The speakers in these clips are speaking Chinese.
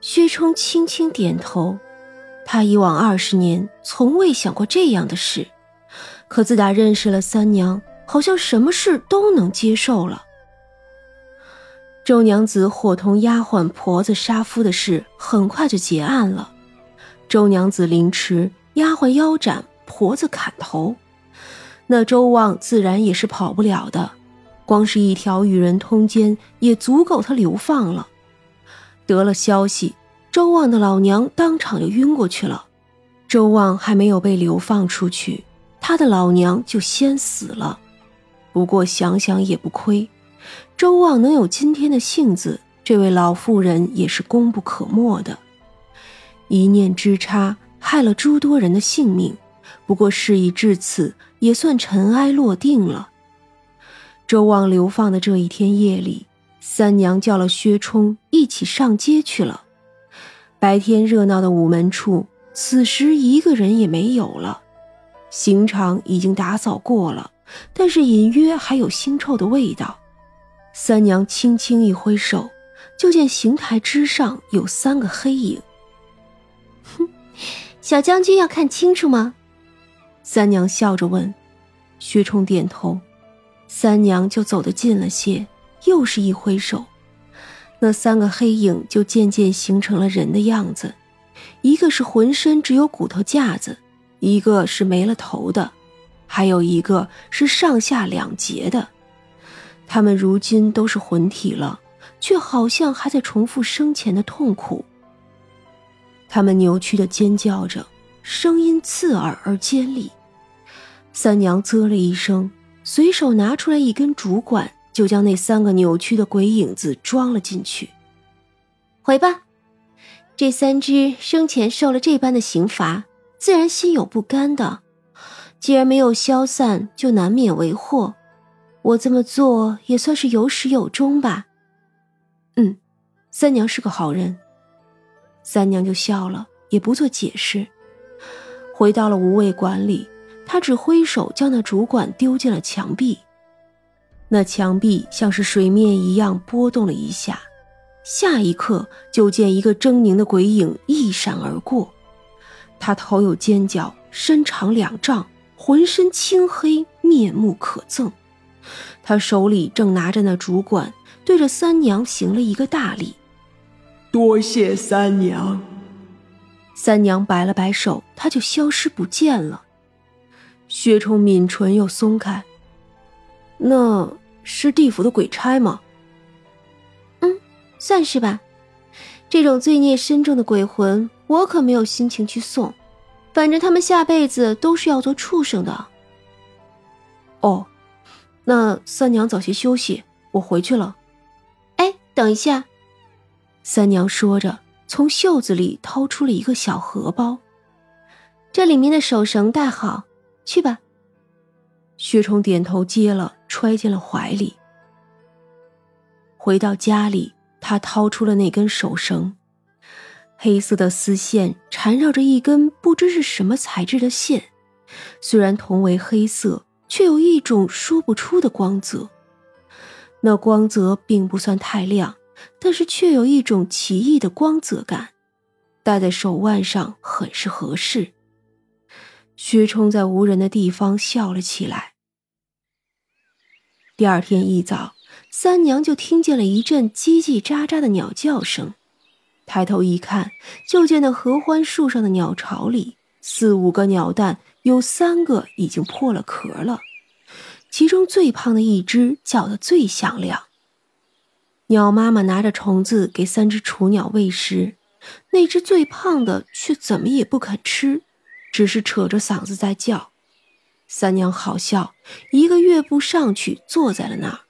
薛冲轻轻点头。他以往二十年从未想过这样的事，可自打认识了三娘，好像什么事都能接受了。周娘子伙同丫鬟婆子杀夫的事很快就结案了，周娘子凌迟，丫鬟腰斩，婆子砍头，那周旺自然也是跑不了的，光是一条与人通奸也足够他流放了。得了消息。周旺的老娘当场就晕过去了，周旺还没有被流放出去，他的老娘就先死了。不过想想也不亏，周旺能有今天的性子，这位老妇人也是功不可没的。一念之差，害了诸多人的性命，不过事已至此，也算尘埃落定了。周旺流放的这一天夜里，三娘叫了薛冲一起上街去了。白天热闹的午门处，此时一个人也没有了。刑场已经打扫过了，但是隐约还有腥臭的味道。三娘轻轻一挥手，就见刑台之上有三个黑影。哼，小将军要看清楚吗？三娘笑着问。薛冲点头。三娘就走得近了些，又是一挥手。那三个黑影就渐渐形成了人的样子，一个是浑身只有骨头架子，一个是没了头的，还有一个是上下两截的。他们如今都是魂体了，却好像还在重复生前的痛苦。他们扭曲的尖叫着，声音刺耳而尖利。三娘啧了一声，随手拿出来一根竹管。就将那三个扭曲的鬼影子装了进去。回吧，这三只生前受了这般的刑罚，自然心有不甘的。既然没有消散，就难免为祸。我这么做也算是有始有终吧。嗯，三娘是个好人。三娘就笑了，也不做解释。回到了无畏馆里，她只挥手将那竹管丢进了墙壁。那墙壁像是水面一样波动了一下，下一刻就见一个狰狞的鬼影一闪而过。他头有尖角，身长两丈，浑身青黑，面目可憎。他手里正拿着那竹管，对着三娘行了一个大礼：“多谢三娘。”三娘摆了摆手，他就消失不见了。薛冲抿唇又松开。那是地府的鬼差吗？嗯，算是吧。这种罪孽深重的鬼魂，我可没有心情去送。反正他们下辈子都是要做畜生的。哦，那三娘早些休息，我回去了。哎，等一下。三娘说着，从袖子里掏出了一个小荷包，这里面的手绳带好，去吧。薛冲点头接了。揣进了怀里。回到家里，他掏出了那根手绳，黑色的丝线缠绕着一根不知是什么材质的线，虽然同为黑色，却有一种说不出的光泽。那光泽并不算太亮，但是却有一种奇异的光泽感，戴在手腕上很是合适。薛冲在无人的地方笑了起来。第二天一早，三娘就听见了一阵叽叽喳喳的鸟叫声，抬头一看，就见那合欢树上的鸟巢里，四五个鸟蛋，有三个已经破了壳了，其中最胖的一只叫得最响亮。鸟妈妈拿着虫子给三只雏鸟喂食，那只最胖的却怎么也不肯吃，只是扯着嗓子在叫。三娘好笑，一个跃步上去，坐在了那儿。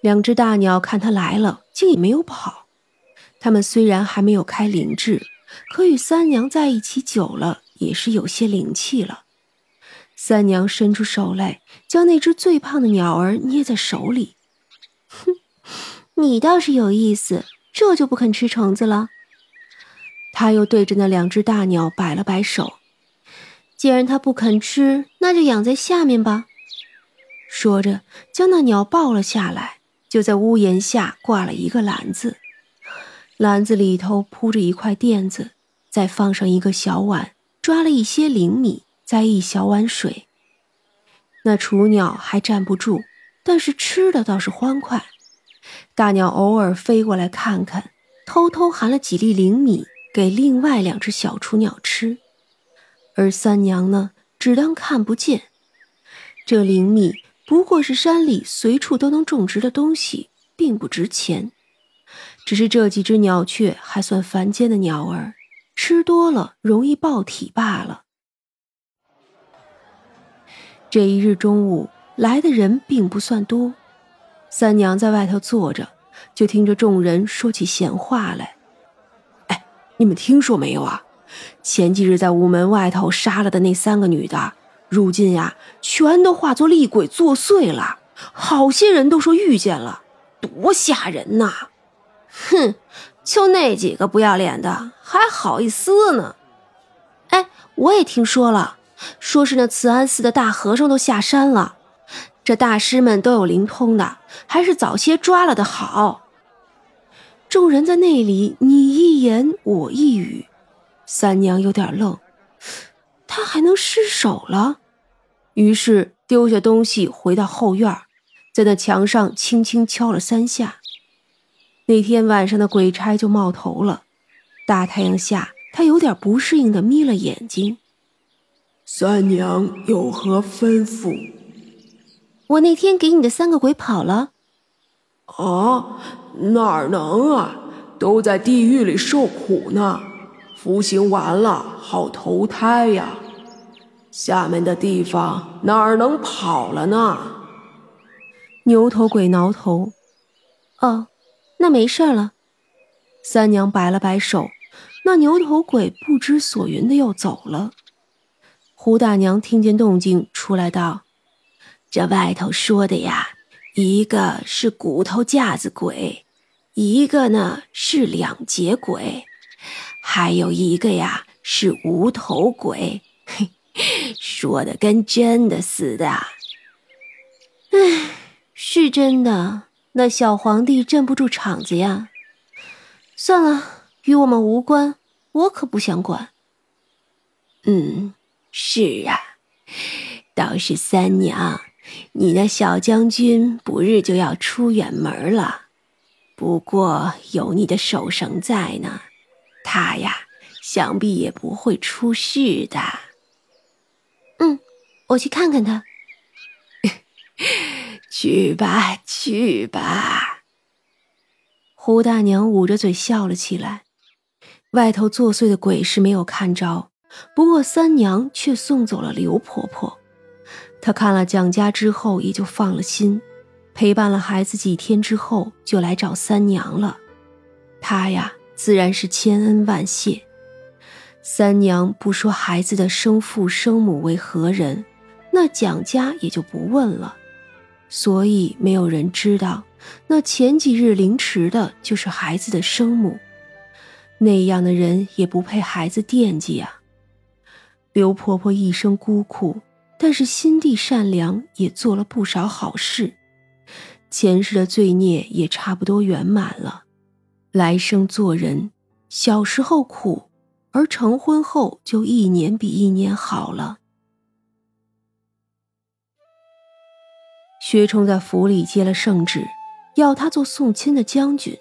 两只大鸟看他来了，竟也没有跑。他们虽然还没有开灵智，可与三娘在一起久了，也是有些灵气了。三娘伸出手来，将那只最胖的鸟儿捏在手里。哼，你倒是有意思，这就不肯吃虫子了。他又对着那两只大鸟摆了摆手。既然他不肯吃，那就养在下面吧。说着，将那鸟抱了下来，就在屋檐下挂了一个篮子。篮子里头铺着一块垫子，再放上一个小碗，抓了一些灵米，再一小碗水。那雏鸟还站不住，但是吃的倒是欢快。大鸟偶尔飞过来看看，偷偷含了几粒灵米给另外两只小雏鸟吃，而三娘呢，只当看不见。这灵米不过是山里随处都能种植的东西，并不值钱。只是这几只鸟雀还算凡间的鸟儿，吃多了容易爆体罢了。这一日中午来的人并不算多，三娘在外头坐着，就听着众人说起闲话来。哎，你们听说没有啊？前几日在午门外头杀了的那三个女的，如今呀，全都化作厉鬼作祟了。好些人都说遇见了，多吓人呐！哼，就那几个不要脸的，还好意思呢？哎，我也听说了，说是那慈安寺的大和尚都下山了，这大师们都有灵通的，还是早些抓了的好。众人在那里你一言我一语，三娘有点愣，他还能失手了？于是丢下东西回到后院，在那墙上轻轻敲了三下。那天晚上的鬼差就冒头了。大太阳下，他有点不适应的眯了眼睛。三娘有何吩咐？我那天给你的三个鬼跑了。啊，哪能啊？都在地狱里受苦呢，服刑完了好投胎呀。下面的地方哪儿能跑了呢？牛头鬼挠头。哦。那没事了，三娘摆了摆手，那牛头鬼不知所云的要走了。胡大娘听见动静出来道：“这外头说的呀，一个是骨头架子鬼，一个呢是两节鬼，还有一个呀是无头鬼，嘿，说的跟真的似的。唉，是真的。”那小皇帝镇不住场子呀！算了，与我们无关，我可不想管。嗯，是啊，倒是三娘，你那小将军不日就要出远门了，不过有你的守绳在呢，他呀，想必也不会出事的。嗯，我去看看他。去吧，去吧。胡大娘捂着嘴笑了起来。外头作祟的鬼是没有看着，不过三娘却送走了刘婆婆。她看了蒋家之后，也就放了心，陪伴了孩子几天之后，就来找三娘了。她呀，自然是千恩万谢。三娘不说孩子的生父生母为何人，那蒋家也就不问了。所以没有人知道，那前几日凌迟的就是孩子的生母。那样的人也不配孩子惦记呀。刘婆婆一生孤苦，但是心地善良，也做了不少好事，前世的罪孽也差不多圆满了。来生做人，小时候苦，而成婚后就一年比一年好了。薛冲在府里接了圣旨，要他做送亲的将军，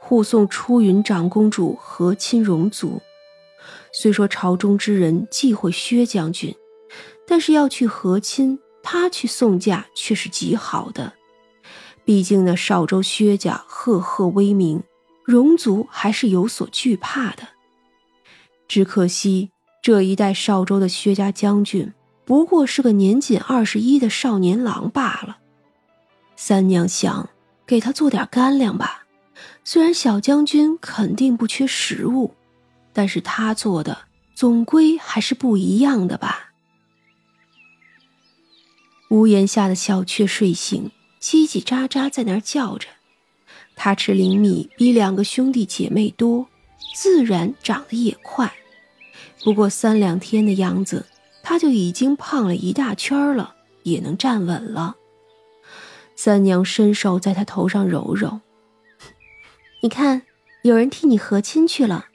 护送出云长公主和亲荣族。虽说朝中之人忌讳薛将军，但是要去和亲，他去送嫁却是极好的。毕竟那少州薛家赫赫威名，戎族还是有所惧怕的。只可惜这一代少州的薛家将军，不过是个年仅二十一的少年郎罢了。三娘想给他做点干粮吧，虽然小将军肯定不缺食物，但是他做的总归还是不一样的吧。屋檐下的小雀睡醒，叽叽喳喳在那儿叫着。他吃灵米比两个兄弟姐妹多，自然长得也快。不过三两天的样子，他就已经胖了一大圈了，也能站稳了。三娘伸手在他头上揉揉，你看有人替你和亲去了。